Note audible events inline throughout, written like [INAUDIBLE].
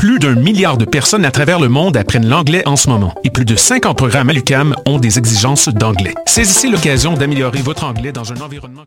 Plus d'un milliard de personnes à travers le monde apprennent l'anglais en ce moment et plus de 50 programmes à l'UCAM ont des exigences d'anglais. Saisissez l'occasion d'améliorer votre anglais dans un environnement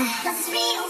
i just real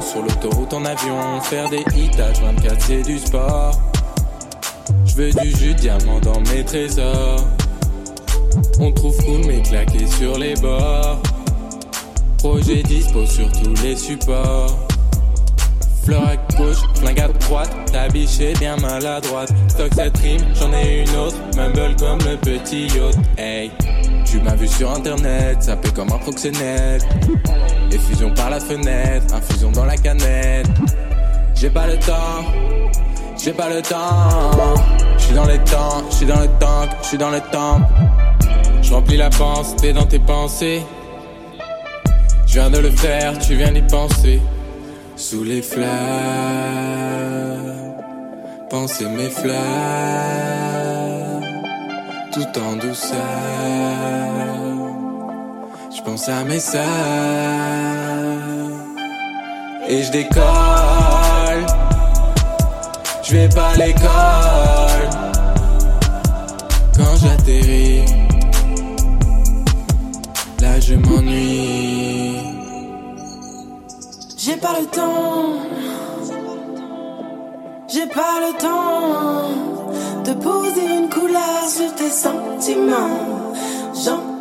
sur l'autoroute en avion, faire des hits à 24 c'est du sport. Je veux du jus de diamant dans mes trésors. On trouve cool mais claqué sur les bords. Projet dispo sur tous les supports. Fleur à gauche, flingue à droite, ta biche est bien maladroite. Stock cette rime, j'en ai une autre, mumble comme le petit yacht. Hey, tu m'as vu sur internet, ça fait comme un proxénète. Effusion par la fenêtre, infusion dans la canette. J'ai pas le temps, j'ai pas le temps. J'suis dans les temps, j'suis dans le tank, j'suis dans le temps. J'remplis la pensée dans tes pensées. Je viens de le faire, tu viens d'y penser. Sous les fleurs, penser mes fleurs, tout en douceur. Je pense à mes sœurs et je décolle. Je vais pas à l'école quand j'atterris. Là je m'ennuie. J'ai pas le temps. J'ai pas le temps de poser une couleur sur tes sentiments.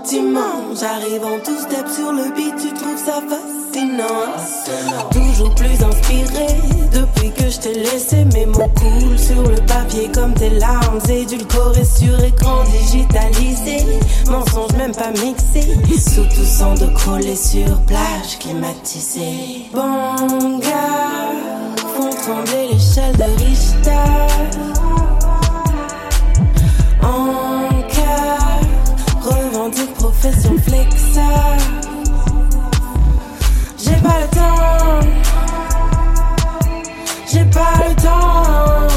Gentiment, j'arrive en tout step sur le beat, tu trouves ça fascinant. Toujours plus inspiré depuis que je t'ai laissé mes mots coulent sur le papier comme tes larmes édulcorées sur écran digitalisé. Mensonges même pas mixés, sous tout sang de coller sur plage climatisée. Bon gars, font trembler l'échelle de Richter. Flexa. J'ai pas le temps, j'ai pas le temps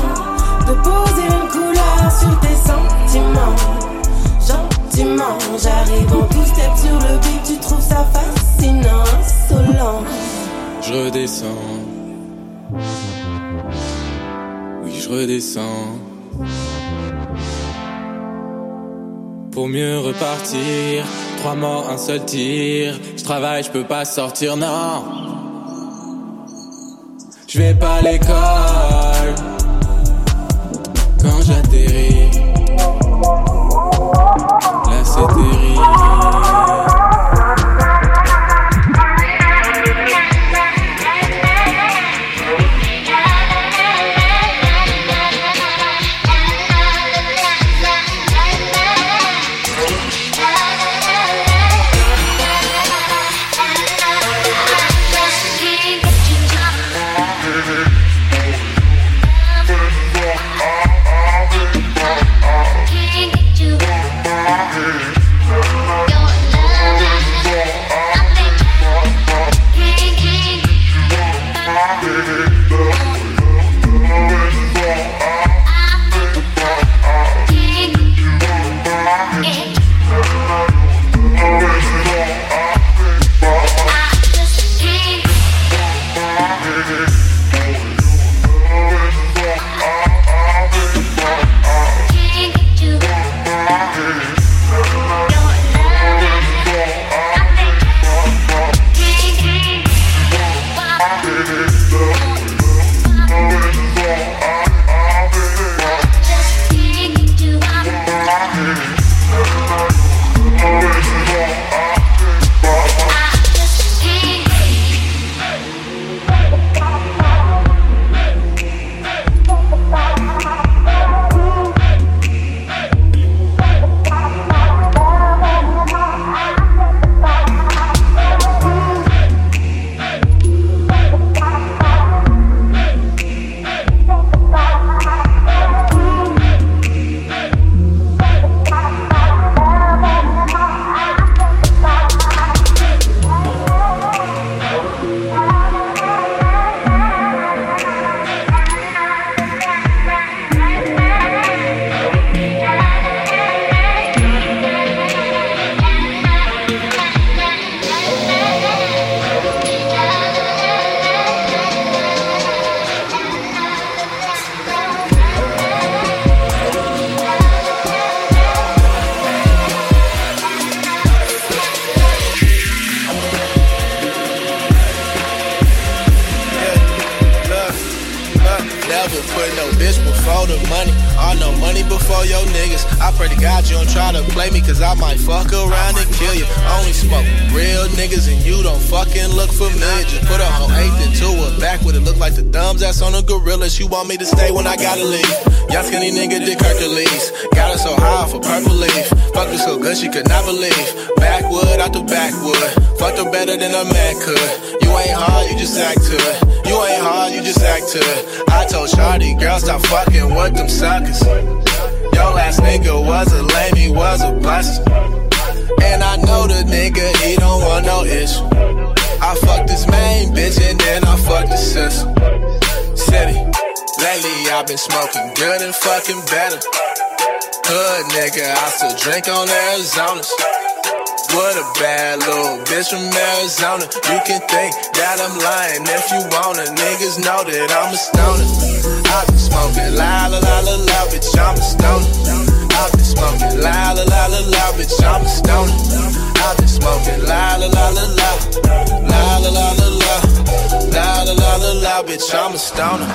de poser une couleur sur tes sentiments. Gentiment, j'arrive en tout step sur le beat, tu trouves ça fascinant, insolent. Je redescends. Oui, je redescends. Pour mieux repartir, trois morts, un seul tir. Je travaille, je peux pas sortir, non. Je vais pas à l'école quand j'atterris. Là, c'est terrible. Gorilla. She want You can think that I'm lying if you wanna. Niggas know that I'm a stoner. I've been smoking la la la la la, bitch, I'm a stoner. I've been smoking la la la la la, bitch, I'm a stoner. I've been smoking la la la la la, la la la la la, la la la la la, bitch, I'm a stoner.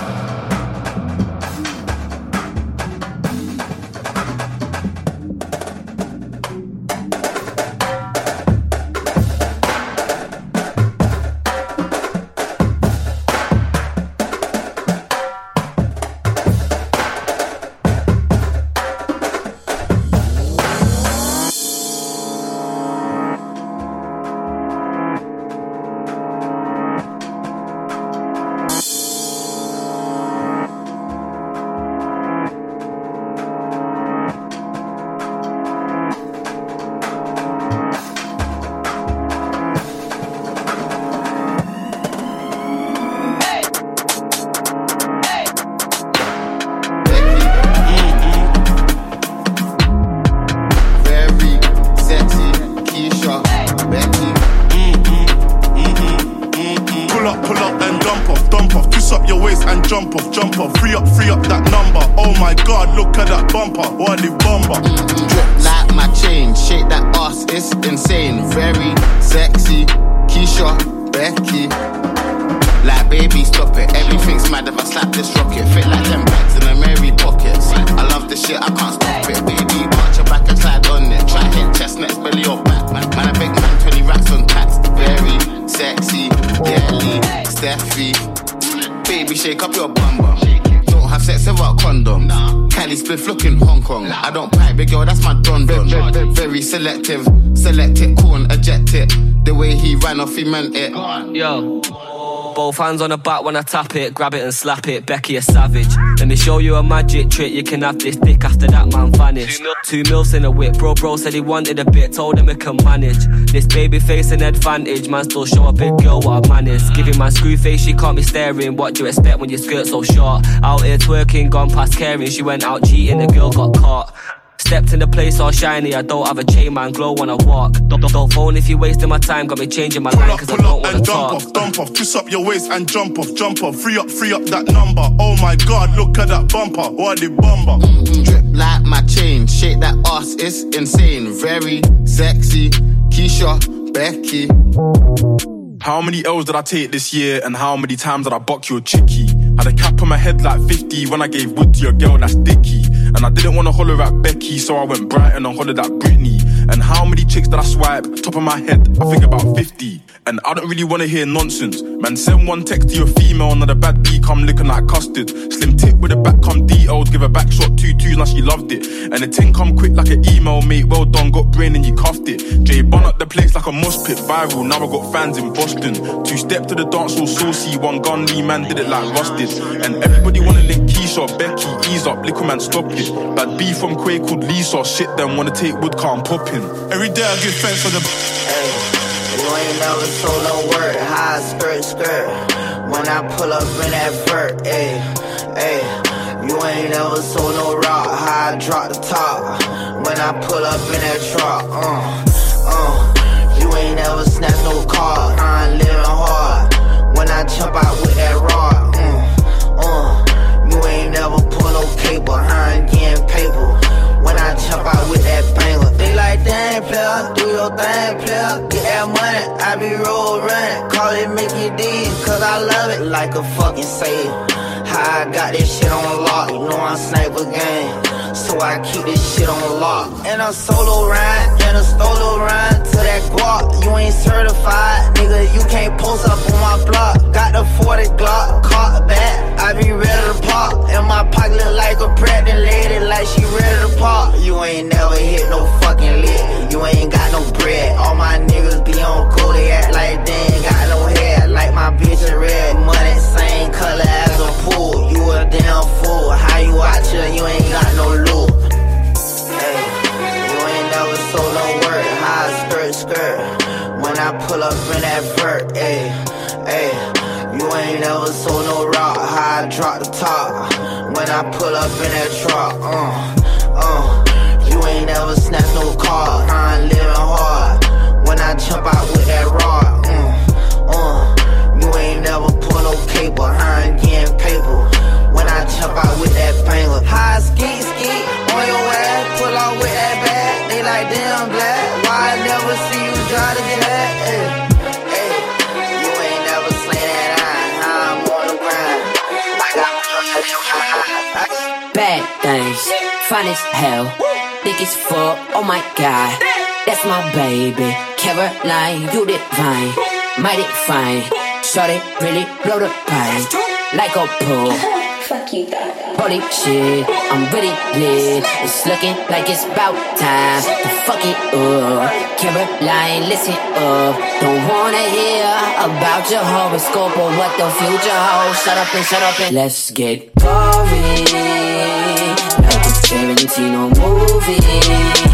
Look at that bumper. What the bomber. Drip like my chain, shake that ass, it's insane. Very sexy, Keisha, Becky. Like baby, stop it. Everything's mad if I slap this rocket. Fit like them bags in the Mary pockets. I love this shit, I can't stop it. Baby, punch your back and slide on it. Try hit chestnuts, belly or back. Man, man, a big man, 20 racks on tax. Very sexy, girly, Steffi. Baby, shake up your bum bum. Don't have sex without condom. Cali spliff looking Hong Kong. I don't pipe, big girl, that's my don don. Very selective, select it, cool and eject it. The way he ran off, he meant it. Yo. Both hands on the back when I tap it, grab it and slap it. Becky a savage. Let me show you a magic trick. You can have this dick after that man vanished. Two mils in a whip, bro. Bro said he wanted a bit, told him he can manage. This baby face an advantage, man. Still show a big girl what I managed. Giving my screw face, she can't be staring. What do you expect when your skirt so short? Out here twerking, gone past caring. She went out cheating, the girl got caught. Stepped in the place all shiny, I don't have a chain man, glow when I walk. Don't, don't, don't phone if you're wasting my time, got me changing my Pull line up, cause I don't wanna and jump talk. off, dump off. Twist up your waist and jump off, jump off. Free up, free up that number. Oh my god, look at that bumper. What the bomber. Mm-hmm. Drip like my chain, shake that ass, it's insane. Very sexy, Keisha, Becky. How many L's did I take this year and how many times did I buck your chickie? Had a cap on my head like 50 when I gave wood to your girl that's dicky. And I didn't wanna holler at Becky, so I went Brighton and hollered at Britney. And how many chicks did I swipe? Top of my head, I think about 50. And I don't really wanna hear nonsense. Man, send one text to your female, now the bad B come looking like custard. Slim tip with a back come detailed, give a back shot two twos, now she loved it. And the ting come quick like an email, mate. Well done, got brain and you cuffed it. Jay bun up the place like a mosh pit, viral. Now I got fans in Boston. Two step to the dance all saucy, one gun man did it like rusted. And everybody wanna link Keisha, Becky, ease up, liquor man stop it. Bad B from Quay called Lisa, shit them wanna take wood car and pop him. Every day I give thanks for the. You ain't never sold no word, high skirt, skirt. When I pull up in that vert, ayy, ayy. You ain't never sold no rock, high drop the top. When I pull up in that truck, uh, uh. You ain't never snatched no car, I'm living hard. When I jump out with that Jump out with that banger, they like, damn, player, do your thing, player. Get that money, I be roll running. Call it Mickey D, cause I love it like a fucking sailor. I got this shit on lock. You know I'm sniper gang. So I keep this shit on lock. And a solo ride, and a solo ride to that guap. You ain't certified, nigga. You can't post up on my block. Got the 40 Glock, caught back. I be ready to pop. And my pocket look like a pregnant lady, like she ready to pop. You ain't never hit no fucking lick. You ain't got no bread. All my niggas be on cool, they act like they ain't got no hair. Like my bitch is red. Money, same color as a pool. You a damn fool. How you out here? You ain't got no loot. Hey, you ain't never sold no word. High skirt, skirt. When I pull up in that vert, ayy, ayy. You ain't never sold no rock. How I drop the top. When I pull up in that truck, uh, uh. You ain't never snatched no car. I'm living hard. When I jump out with that rod, ski on your ass. Pull out with that bag. They like damn black. Why I never see you ain't never seen that Bad things, fine as hell, thick as fuck. Oh my god, that's my baby. Caroline, you divine, mighty fine. Shorty really blow the pine like a pro. Holy shit, I'm really lit. It's looking like it's about time to fuck it up. Caroline, listen up. Don't wanna hear about your horoscope or what the future holds. Shut up and shut up and let's get boring. Like a Tarantino movie.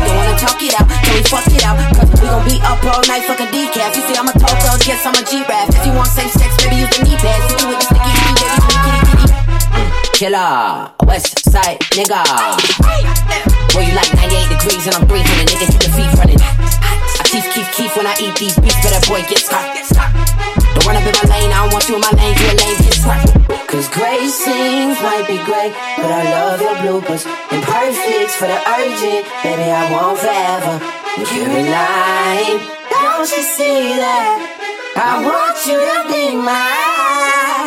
Don't wanna talk it out, can we fuck it out? Cause we gon' be up all night, fuck a decaf. You see, I'm a talker, yes, I'm a G-Rap. If you want safe sex, baby, use the knee pads. Hit you with the sticky, baby, kitty. Killer, West Side nigga. Boy, you like 98 degrees and I'm 300 niggas hit the feet running. I teeth keep keep when I eat these beats, that boy get stuck. Don't run up in my lane, I don't want you in my lane, you a lane, get stuck. Cause gray scenes might be great, but I love your bloopers. Imperfects for the urgent, baby, I want forever. Caroline, don't you see that? I want you to be mine.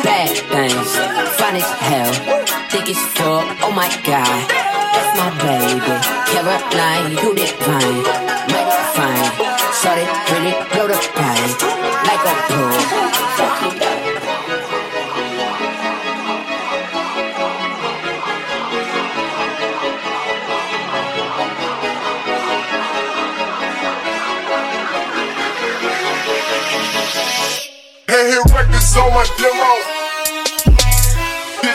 Bad things, fine as hell, thick as fuck. Oh my god, that's my baby. Caroline, you divine, mighty fine. Shorty really blow the pine like a pro. Hey, hit records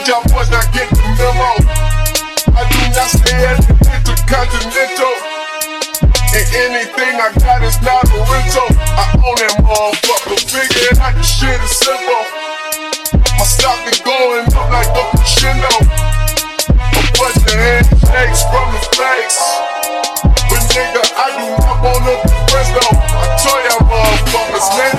y'all boys not get the memo? I do not stay at the Intercontinental. And anything I got is not a rental. I own that motherfucker. Figured out the shit is simple. My stock been going up like a crescendo. A bunch of handshakes from the fakes. But nigga, I do not wanna be though. I tell y'all motherfuckers, man,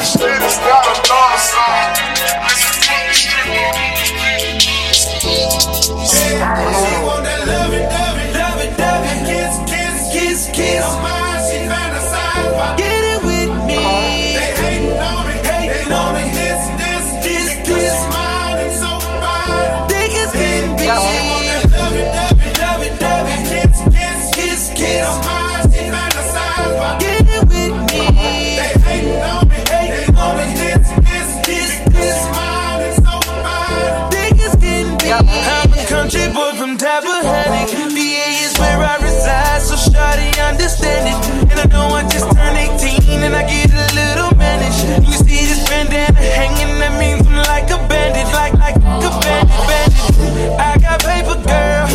some type of headache. VA is where I reside, so shawty understand it. And I know I just turned 18 and I get a little mannish. You see this bandana hanging, that means I'm like a bandit, like like a bandit, bandit. I got paper, girl,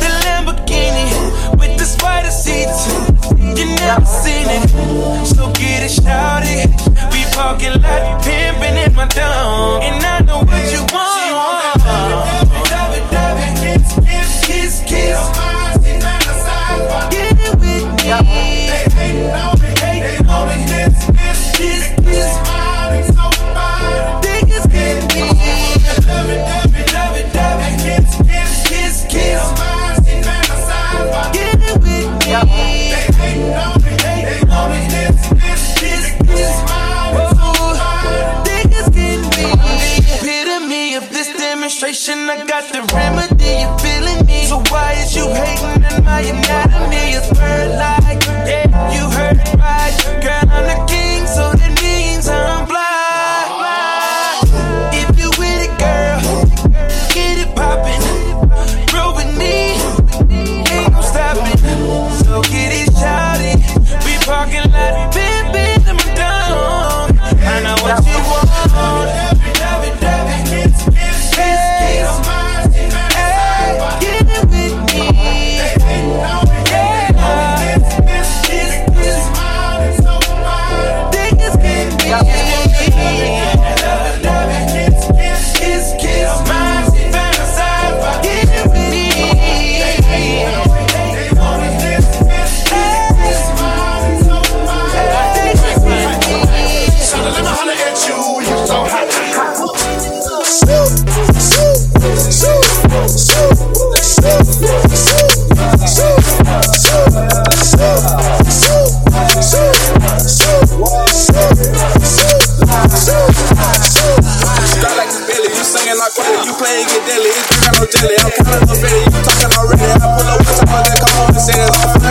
the Lamborghini with the spider seats. You never seen it, so get it shouted. We parking like pimping in my dome, and I know what you want.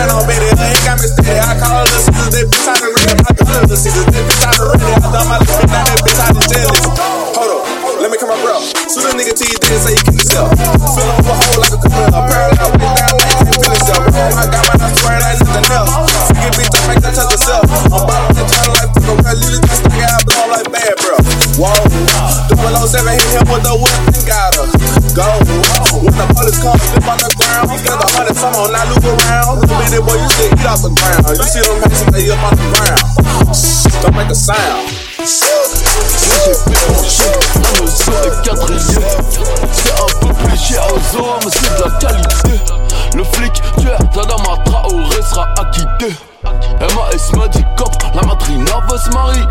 Ready. I call her the scissors, that bitch out of ready. I call her the scissors, that bitch out of ready. I done my lips, now that bitch out of jealous. Hold up, let me come up, bro. Shoot a nigga till you say you kill yourself. Fill with a hole like a career. Parallel with down lane, can't feel himself. I got my nuts swear like nothing else. Freaking bitch, don't make that touch herself. I'm about to to like fuck a real little just like I blow like bad, bro. Whoa, 007 hit him with the whip and got her. Go, when the police come, on the ground. The on, around. You still eat off the ground. You up on the ground. Don't make a sound. C'est un peu aux hommes, c'est de la qualité Le flic tueur d'Adama Traoré sera acquitté MAS m'a dit cop, la matrina veut se marier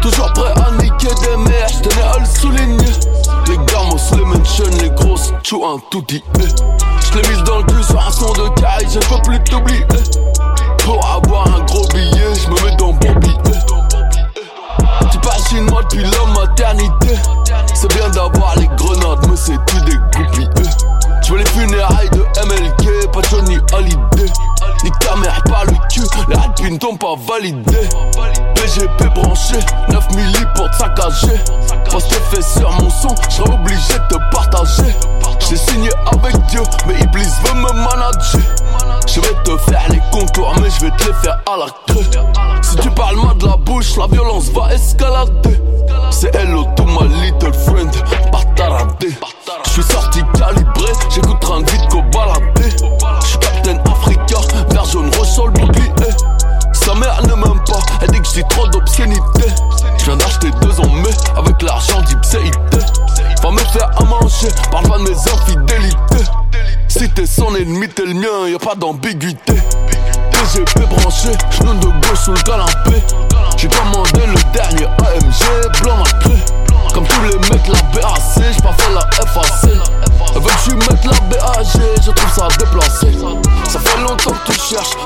Toujours prêt à niquer des mères, j'tenais à le souligner. Les gamos, les mention, les grosses, tchou un tout dit J'l'ai mise dans le cul sur un son de caille, je peux plus t'oublier Pour avoir un gros billet, j'me mets dans billet tu passes chinois depuis la maternité. C'est bien d'avoir les grenades mais c'est tout des goupilles Je veux les funérailles de MLK Pas Johnny Hallyday Nique ta mère par le cul Les alpines t'ont pas validé PGP branché 9 milli pour te saccager Poste fait sur mon son J'serais obligé de te partager J'ai signé avec Dieu Mais Iblis veut me manager je vais te faire les contours, mais je vais te les faire à la creux. Si tu parles mal de la bouche, la violence va escalader. C'est hello to my little friend, pas taradé. Je suis sorti calibré, j'écoute train vite qu'au baladé. Je suis Captain Africa, sur le bouclier. Sa mère ne m'aime pas, elle dit que j'ai trop d'obscénité. Je viens d'acheter deux en mai avec l'argent d'Ipséité. Va me faire à manger, parle pas de mes infidélités. Si t'es son ennemi, t'es le mien, y'a pas d'ambiguïté. TGP branché, genou de gauche sous le canapé. J'ai commandé le dernier AMG, blanc. Comme tous les mecs, la BAC, j'ai pas fait la FAC. Elle veut que je mette la BAG, je trouve ça déplacé. Ça fait longtemps que tu cherches,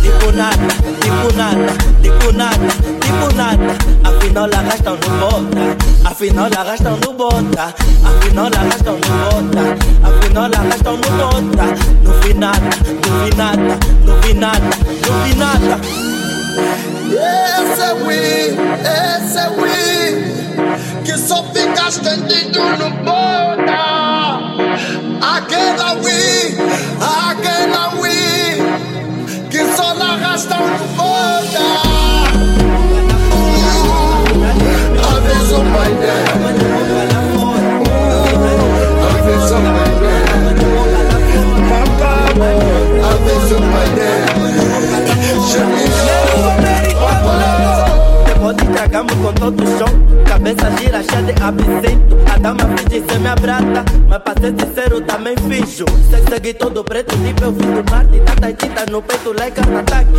Diponada, diponada, diponada, diponada. Afinal la gastan no bota. Afinal la gastan no bota. Afinal la gastan no bota. Afinal la gastan no bota. No vi nada, no vi nada, no vi nada, no vi nada. Ese oui, ese oui, que só fica estendido no bota. Aquela oui, aquela oui. Rasta no fogo. Depois de tragamos com todo o show Cabeça gira cheia de absinto. A dama finge ser minha brata Mas pra ser sincero também finjo. Sei seguir todo preto tipo eu vim do Marte Tata tinta no peito like an ataque.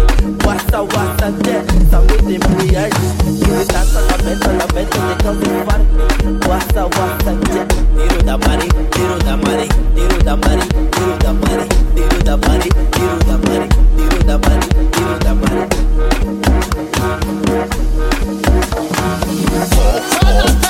Wassa wassa yeah? Saúde mulheres. Cabeça da mente de cão de infarto Wassa wassa yeah? Tiro da mari, tiro da mari Tiro da mari, tiro da mari Tiro da mari, tiro da mari Tiro da mari, tiro da mari Oh.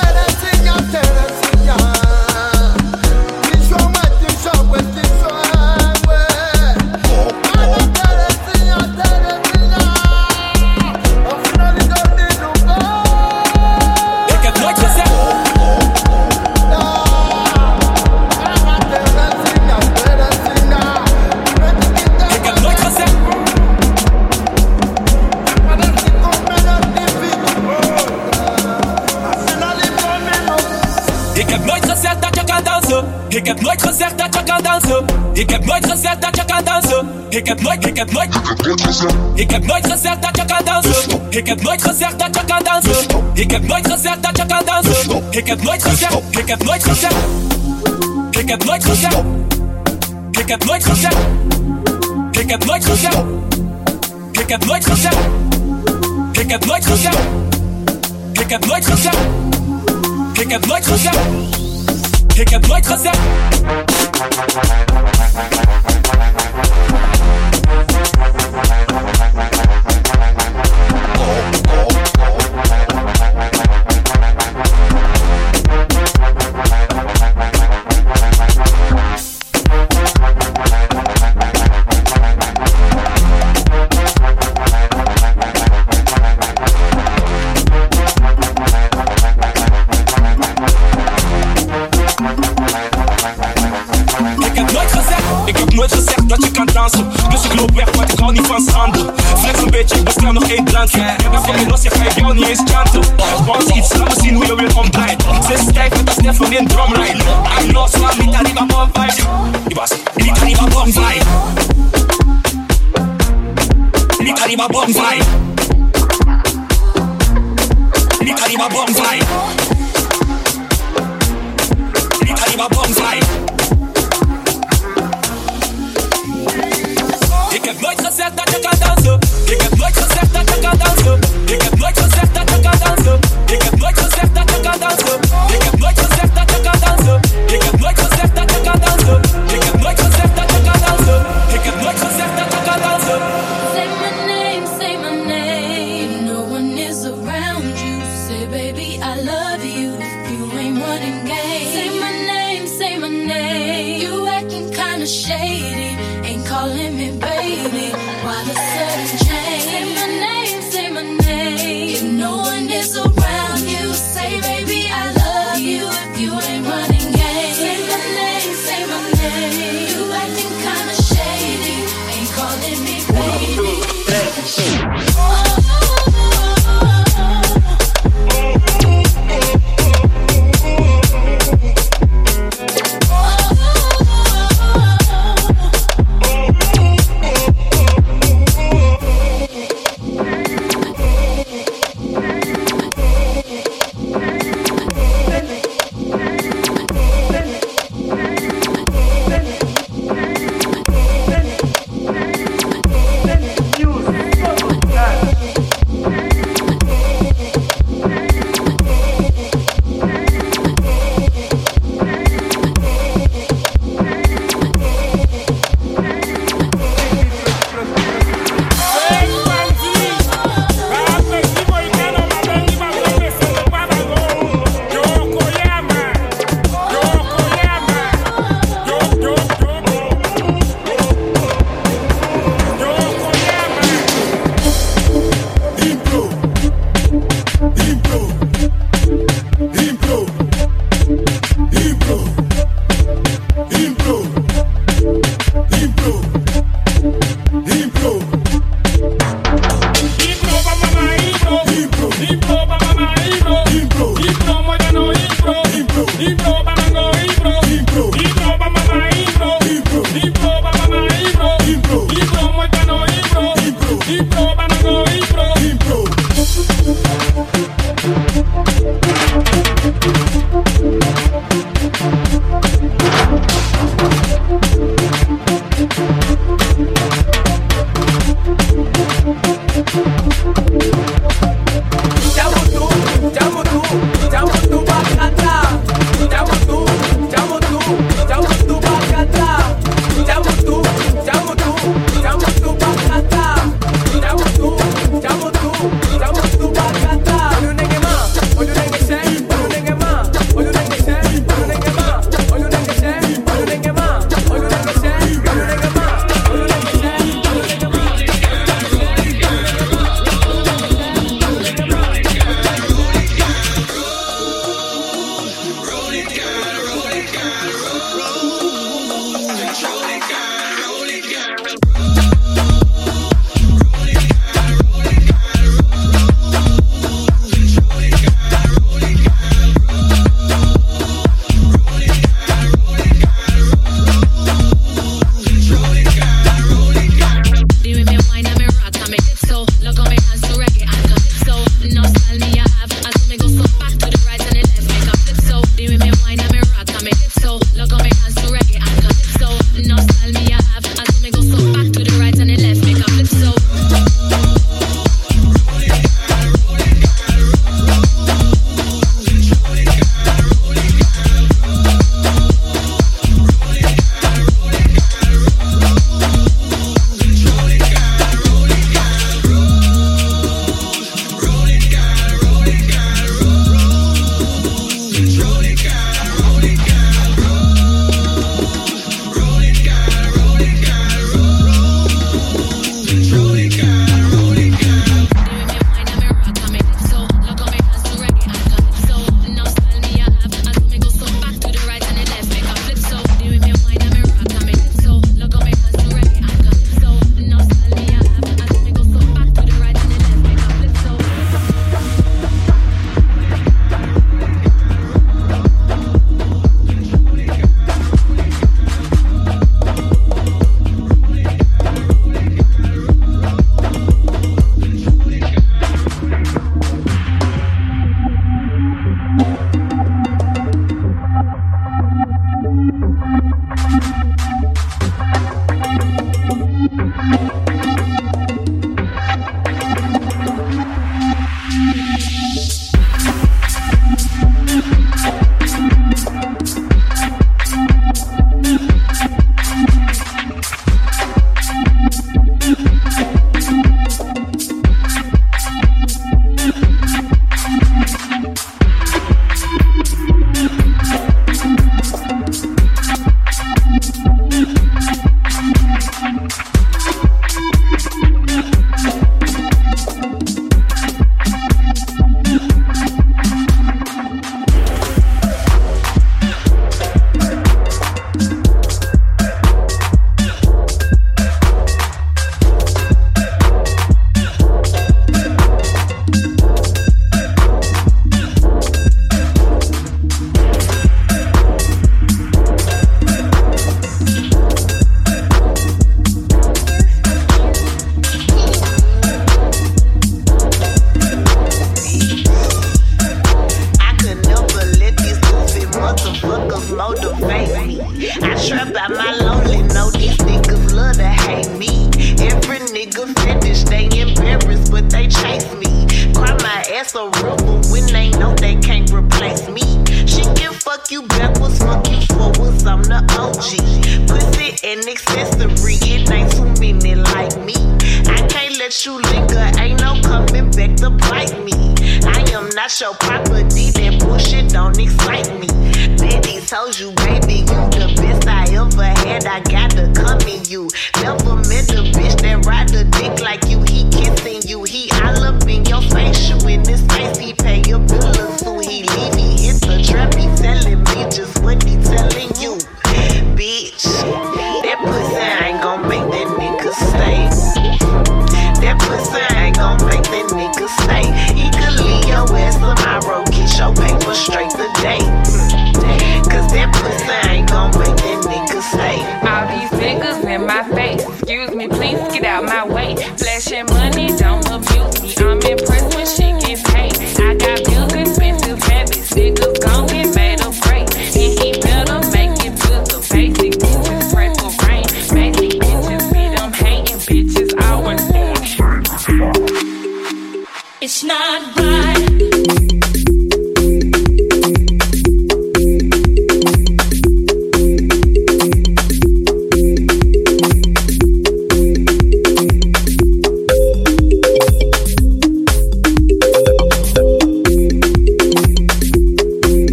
Heb nooit gezegd dat je kan dansen. Ik heb nooit, ik heb nooit. Ik heb nooit gezegd dat je kan dansen. Ik heb nooit gezegd dat je kan dansen. Ik heb nooit gezegd dat je kan dansen. Ik heb nooit gezegd. Ik heb nooit gezegd. Ik heb nooit gezegd. Ik heb nooit gezegd. Ik heb nooit gezegd. Ik heb nooit gezegd. Ik heb nooit gezegd. Ik heb nooit gezegd. Ik heb nooit gezegd. Ik heb nooit gezegd. Niet van schande. Flex een beetje, ik bestel nog één drankje. Ik ben van je los, je ik jou niet eens chanten. Bounce iets, laat me zien hoe je weer ontbijt. Ze stijf met de snef van in drumline. I'm lost, man, niet aan die bom vibe. Die was, niet aan die bom vibe. Niet aan die bom vibe.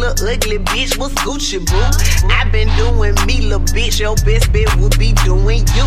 Little ugly bitch. What's Gucci, boo? I been doing me, little bitch. Your best bet would be doing you.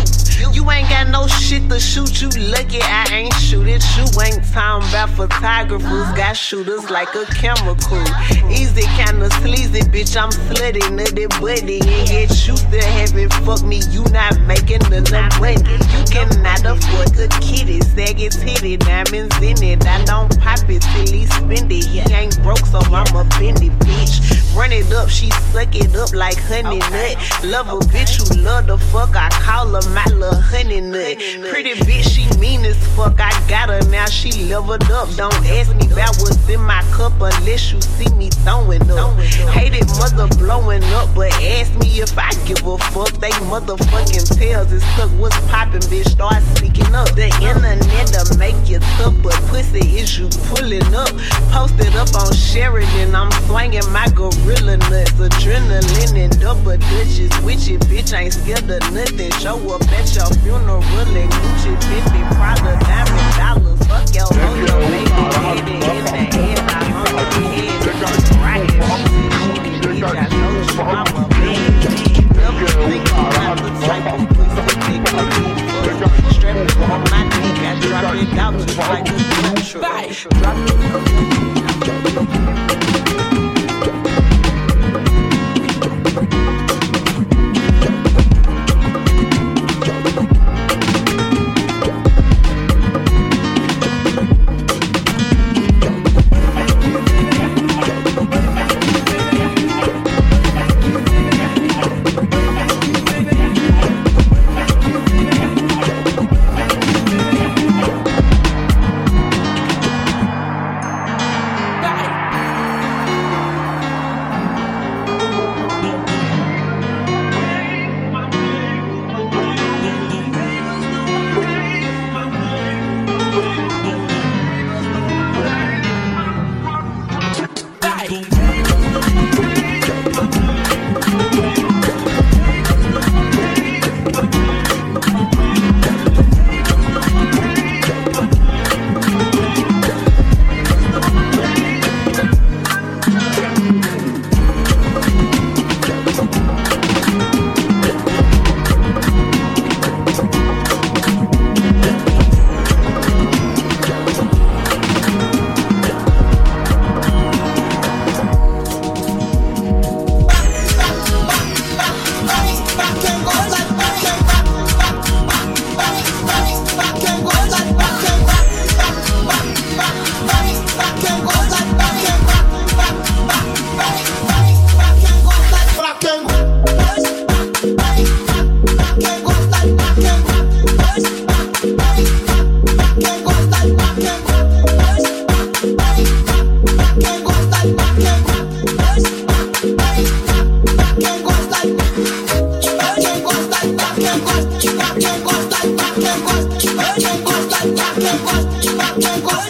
You ain't got no shit to shoot. You lucky I ain't shoot it. You ain't talking about photographers. Got shooters like a camera crew. Easy, kinda sleazy, bitch. I'm slutty, nutty, buddy. And yet you still haven't fucked me. You not making enough money. You cannot afford the kitty. Saggy titty, diamonds in it. I don't pop it till he spend it. He ain't broke, so I'ma bend it, bitch. Run it up, she suck it up like honey nut. Love a bitch who love the fuck. I call her my little honey nut. Pretty bitch, she mean as fuck. I got her now, she leveled up. Don't ask me about what's in my cup unless you see me throwing up. Hated mother blowing up, but ask me if I give a fuck. They motherfucking tails is stuck. What's poppin', bitch? Start speaking up. The internet to make you tough, but pussy is you pulling up. Posted up on Sheridan, I'm swinging my gorilla nuts. Adrenaline and double. With it, bitch, ain't scared of nothing. Show up at your funeral in Gucci, 50 Prada, diamond dollars. Fuck your hoe, your baby, hit in the head. I hung your head. Right, bitch, I told you I'm a bad Never think about the type of pussy they could. Strap it on my neck, I drop it out just like a truck. Drop Le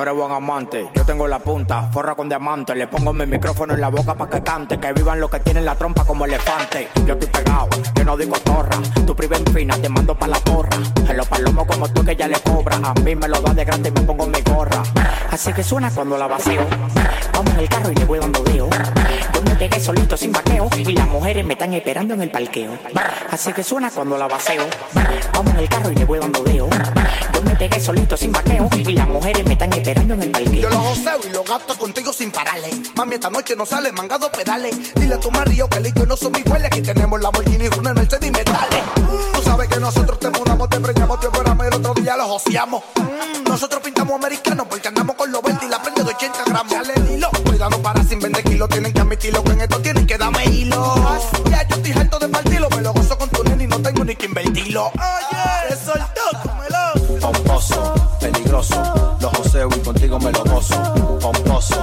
no eres buen amante. Yo tengo la punta, forra con diamante. Le pongo mi micrófono en la boca pa' que cante. Que vivan los que tienen la trompa como elefante. Yo estoy pegado, yo no digo torra. Tu priven fina, te mando pa' la porra. En los palomos como tú que ya le cobra. A mí me lo da de grande y me pongo mi gorra. Así que suena cuando la vacío. Vamos en el carro y le voy dando deo. Yo me solito sin vaqueo. Y las mujeres me están esperando en el parqueo. Así que suena cuando la vacío. Vamos en el carro y le voy dando deo. Me pegué solito sin vaqueo. Y las mujeres me están esperando en el parqueo. Yo lo joseo y lo gasto contigo sin pararle. Mami, esta noche no sale mangado pedales. Dile a tu marido que el no son iguales. Aquí tenemos la Lamborghini, una Mercedes y metales. Tú sabes que nosotros te mudamos, te preñamos, te operamos y el otro día los joseamos. Nosotros pintamos americanos porque andamos con los 20 y la prende de 80 gramos. El hilo, cuidado para sin vender kilos. Tienen que admitirlo que en esto tienen que darme hilo. Ya yo estoy harto de partirlo, me lo gozo con tu nene y no tengo ni que invertirlo. Peligroso, los joseo y contigo me lo gozo. Pomposo,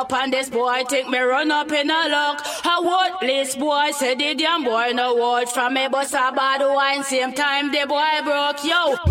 up on this boy, think me run up in a lock. A worthless boy, said the damn boy, no word from me, but a bad wine, same time the boy broke, yo.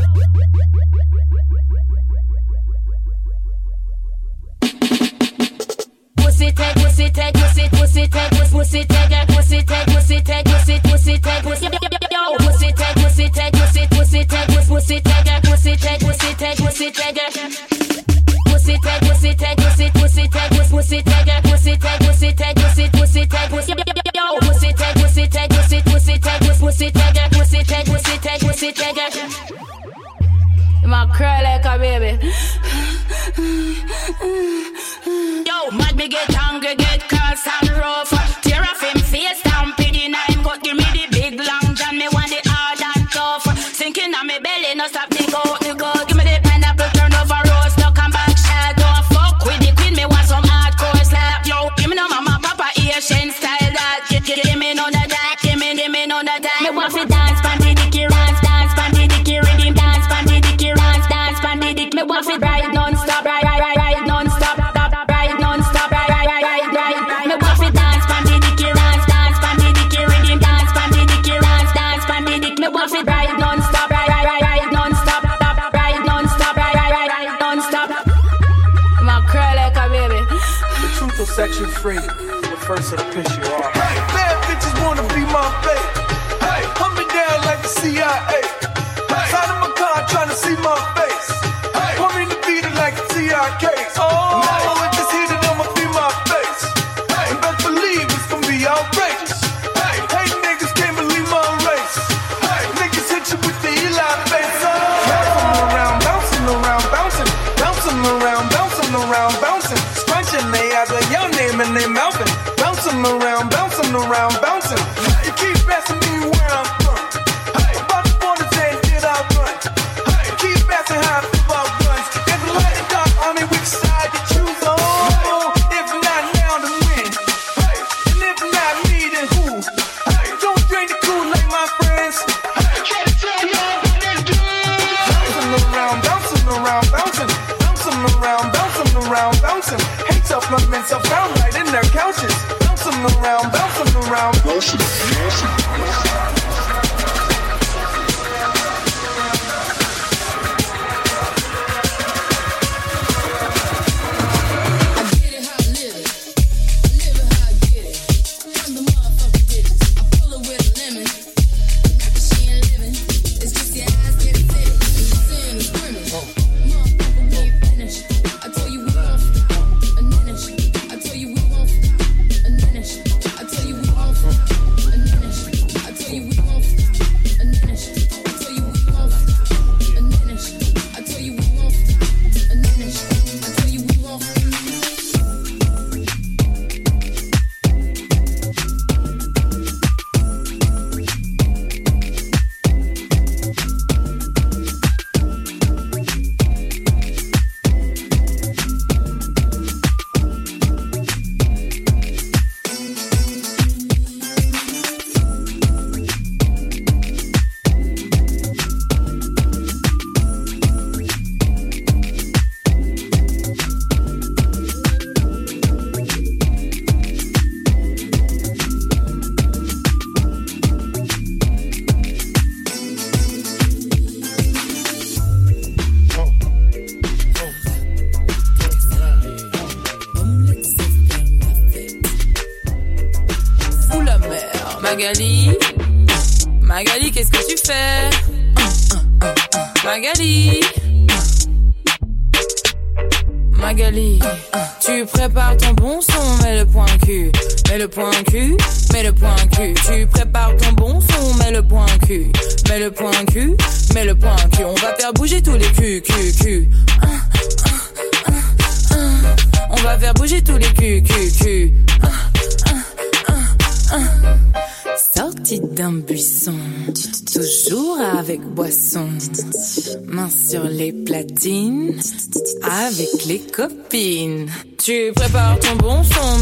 copines. Tu prépares ton bon fond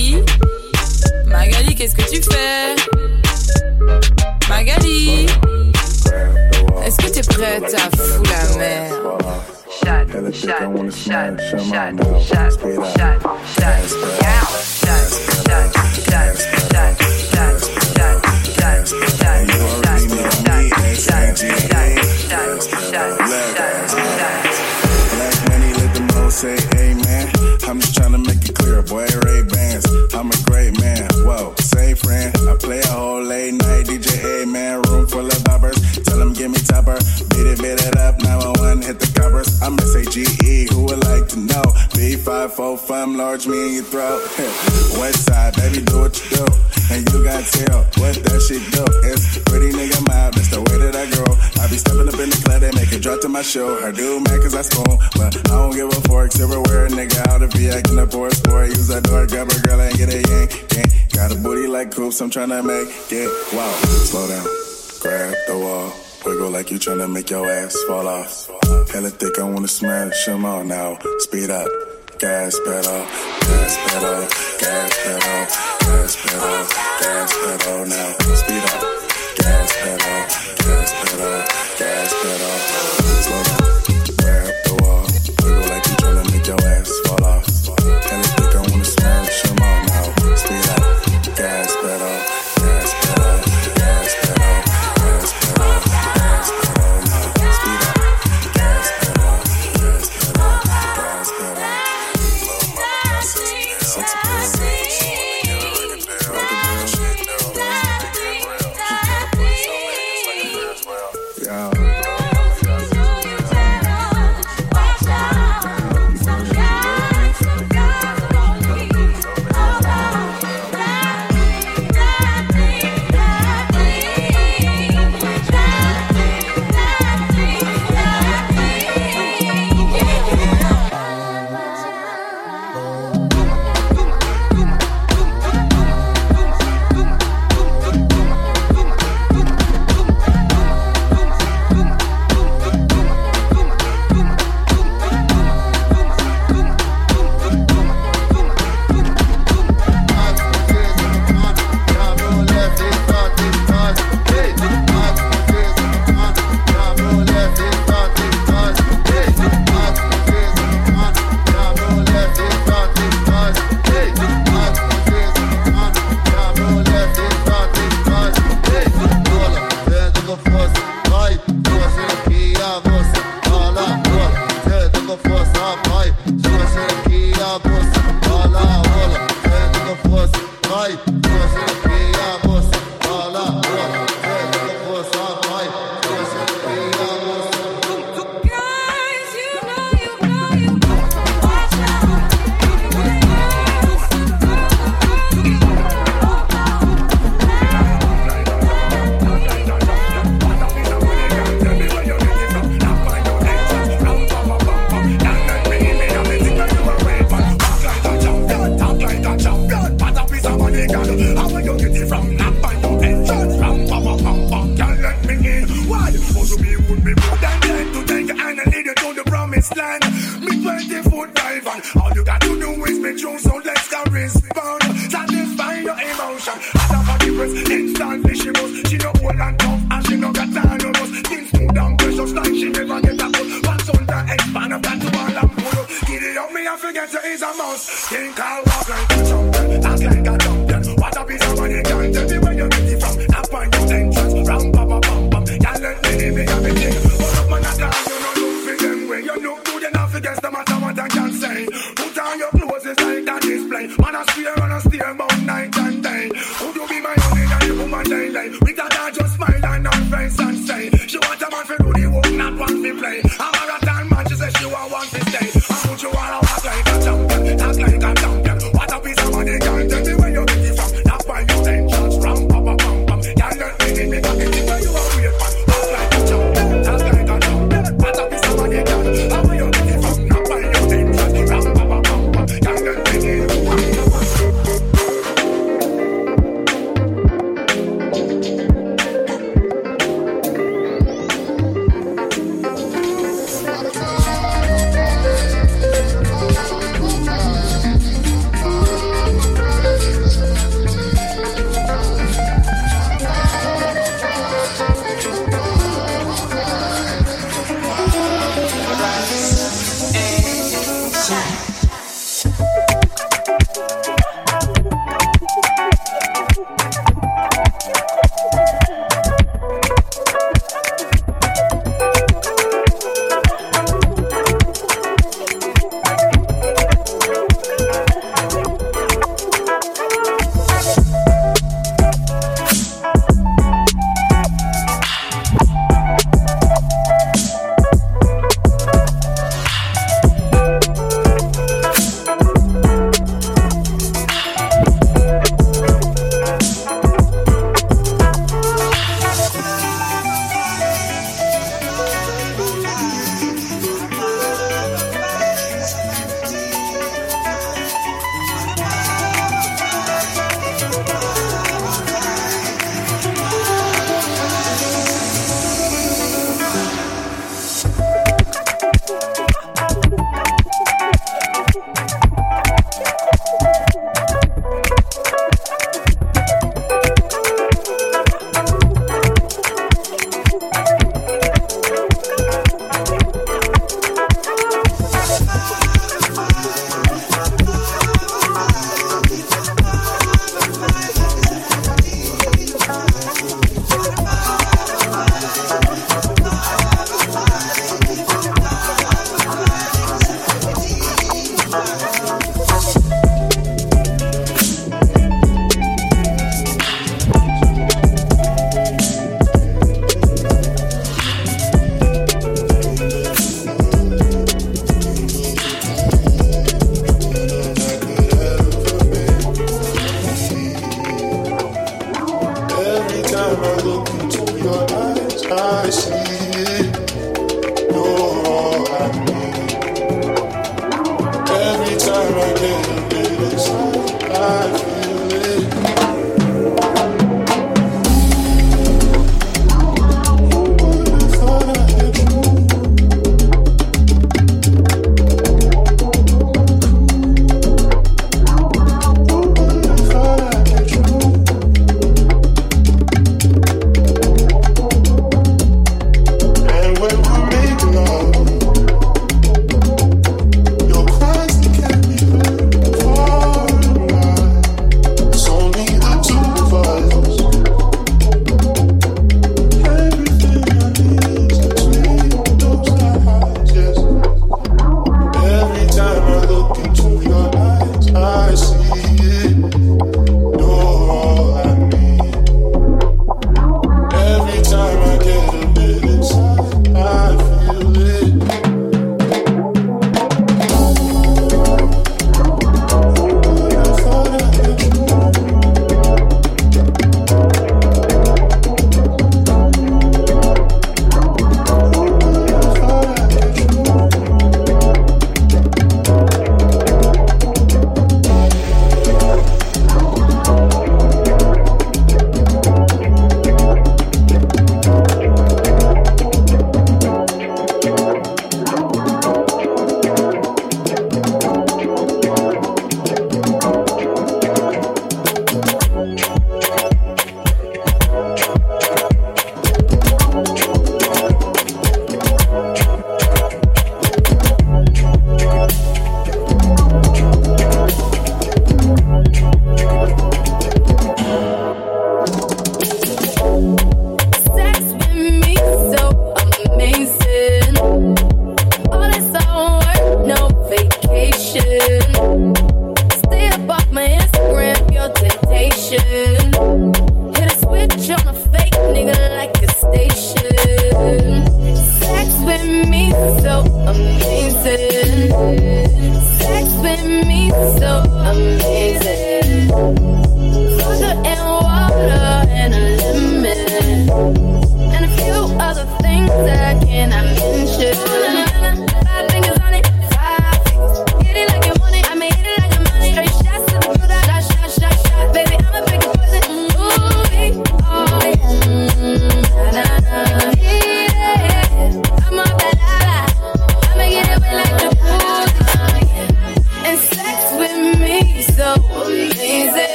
Magali Magali, qu'est-ce que tu fais Magali Est-ce que t'es prête à foutre la mer Shot, shot, shot, shot, shot, shot, Say amen. I'm just trying to make it clear, boy. Ray Bans. Whoa, friend. I play a whole late night DJ. A man, room full of boppers. Tell them give me topper. Beat it, beat it up. 911, hit the covers. I'm S-A-G-E. Who would like to know? B545, large me in your throat. [LAUGHS] West side, baby, do what you do. And you got to tell what that shit do. It's pretty nigga mob. That's the way that I grow. I be stepping up in the club, they make it drop to my show. Her do man, cause I spoon. But I don't give a fork. Silverware, nigga, out of be acting up for a sport. Use that door, grab a girl and get a yank. yank. Got a booty like coops, I'm tryna make it. Wow, slow down. Grab the wall. Wiggle like you tryna make your ass fall off. Hella thick, I wanna smash them all now. Speed up. Gas pedal, gas pedal, gas pedal, gas pedal, gas pedal now. Speed up. Gas pedal, gas pedal, gas pedal.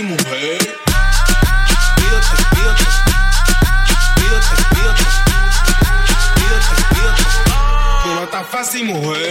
sem morrer. Tá fácil morrer.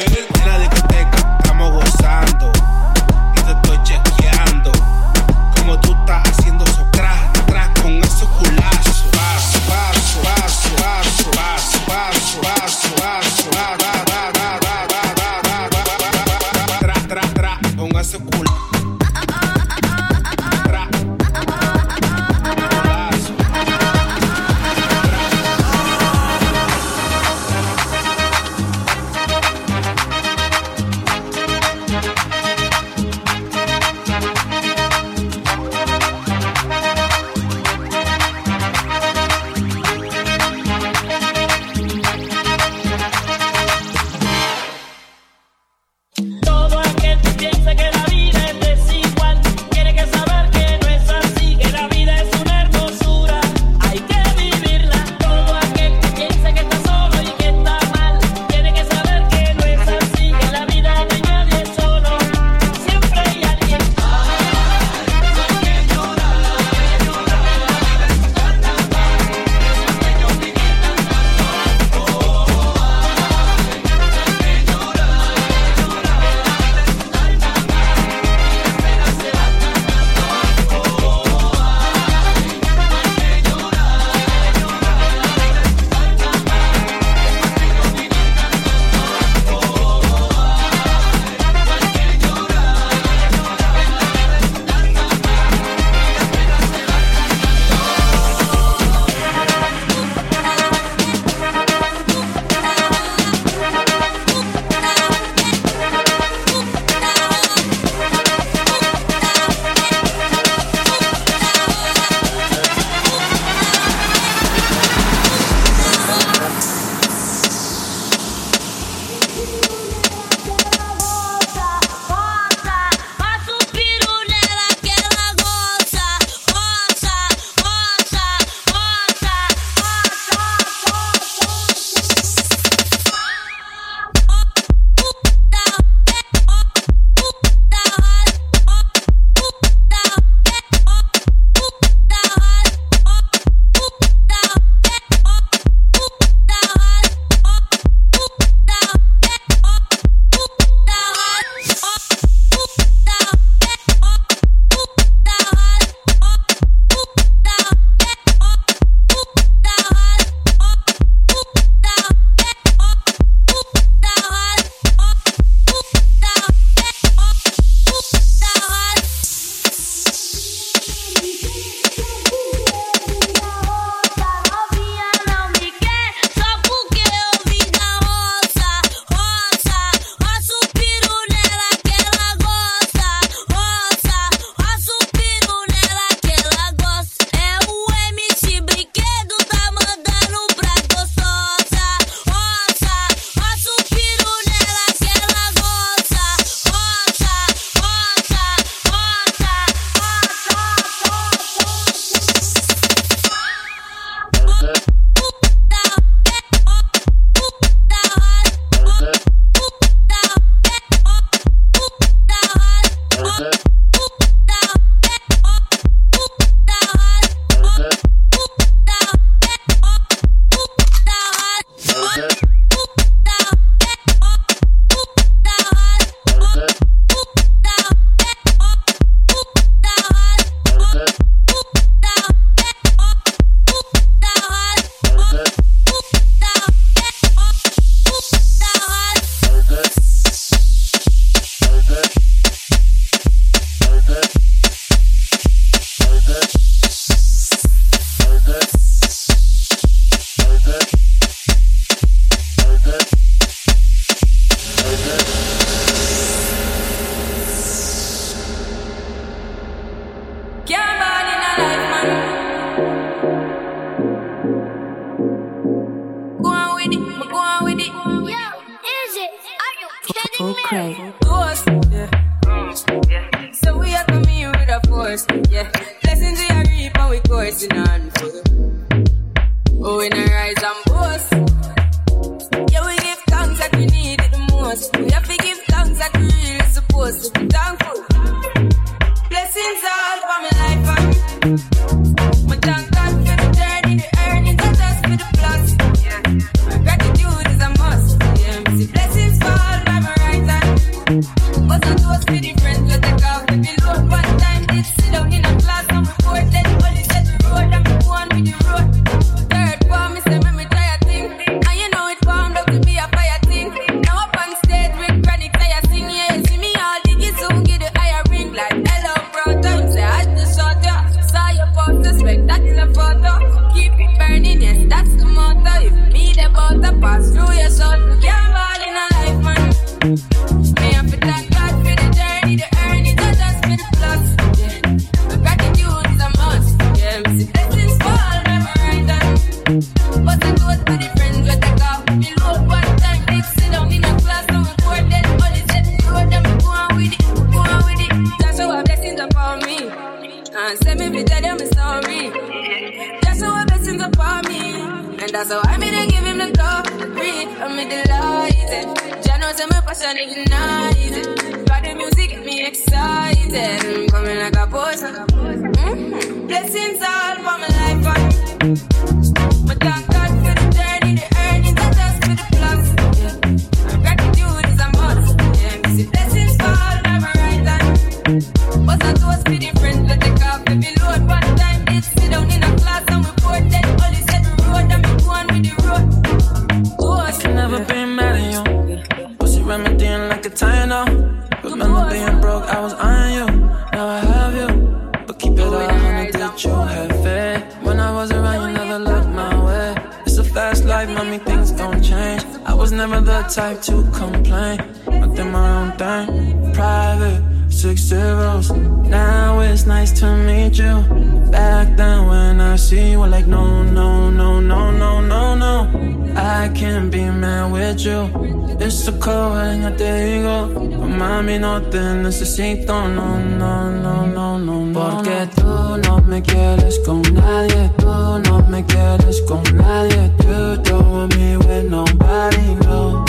necesito, no, no, no, no, no. Porque tú no me quieres con nadie, tú no me quieres con nadie. You don't want me with nobody, no.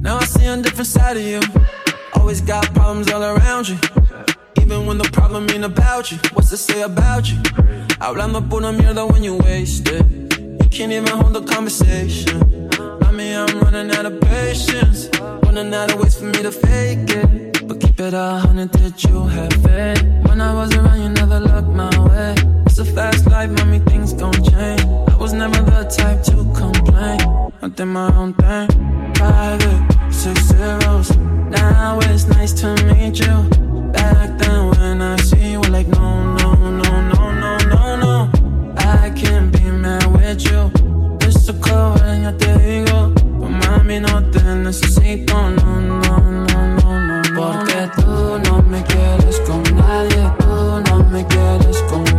Now I see a different side of you. Always got problems all around you. Even when the problem ain't about you, what's to say about you? Hablando pura mierda when you wasted. You can't even hold a conversation. I mean, I'm running out of patience on and out of ways for me to fake it. But keep it a hundred that you have faith. When I was around, you never looked my way. It's a fast life, mommy, things gon' change. I was never the type to complain. I did my own thing. Private, six zeros. Now it's nice to meet you. Back then, when I see you, like, no, no, no, no, no, no, no. I can't be mad with you. It's so cold, and yo te. a mí no te necesito, no, no, no, no, no. Porque tú no me quieres con nadie, tú no me quieres con nadie.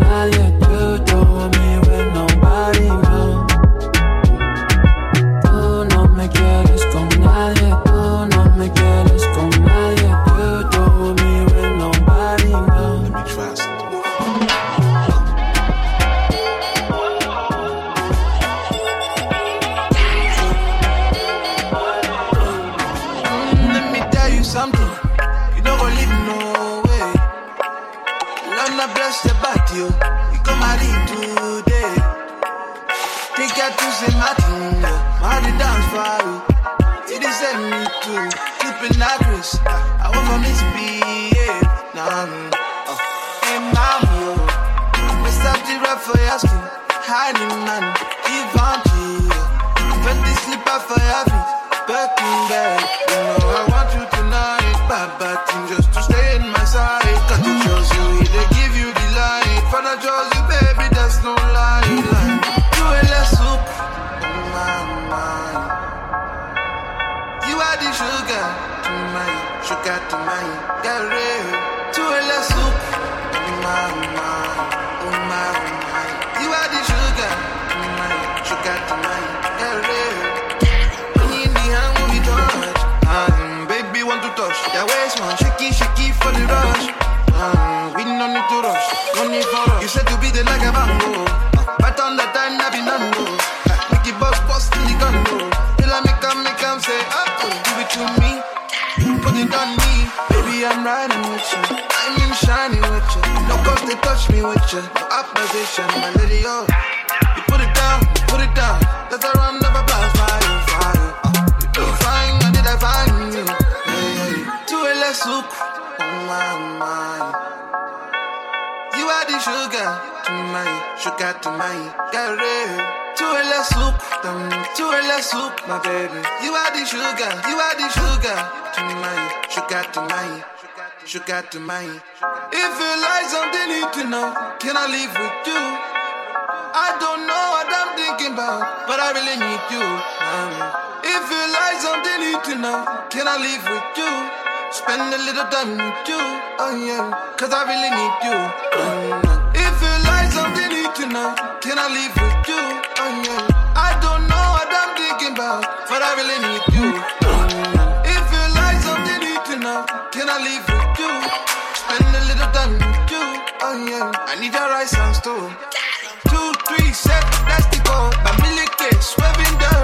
Opposition, my lady, oh. You put it down, put it down. That's a run never by you, fire. You do fine, I did I find you. Yeah, yeah. Tu es le oh my, my. You are the sugar to my, sugar to my, get real. Tu es le sucre, um, tu es le sucre, my baby. You are the sugar, you are the sugar to my, sugar to my, sugar to my. If you like something you need to know, can I live with you? I don't know what I'm thinking about, but I really need you. Um, if you like something you need to know, can I live with you? Spend a little time with you, oh yeah, cause I really need you. Um, if you like something you need to know, can I live with you? Oh yeah, I don't know what I'm thinking about, but I really need oh I need your rice and stew. Two, three, seven, that's the goal. My milk swerving down.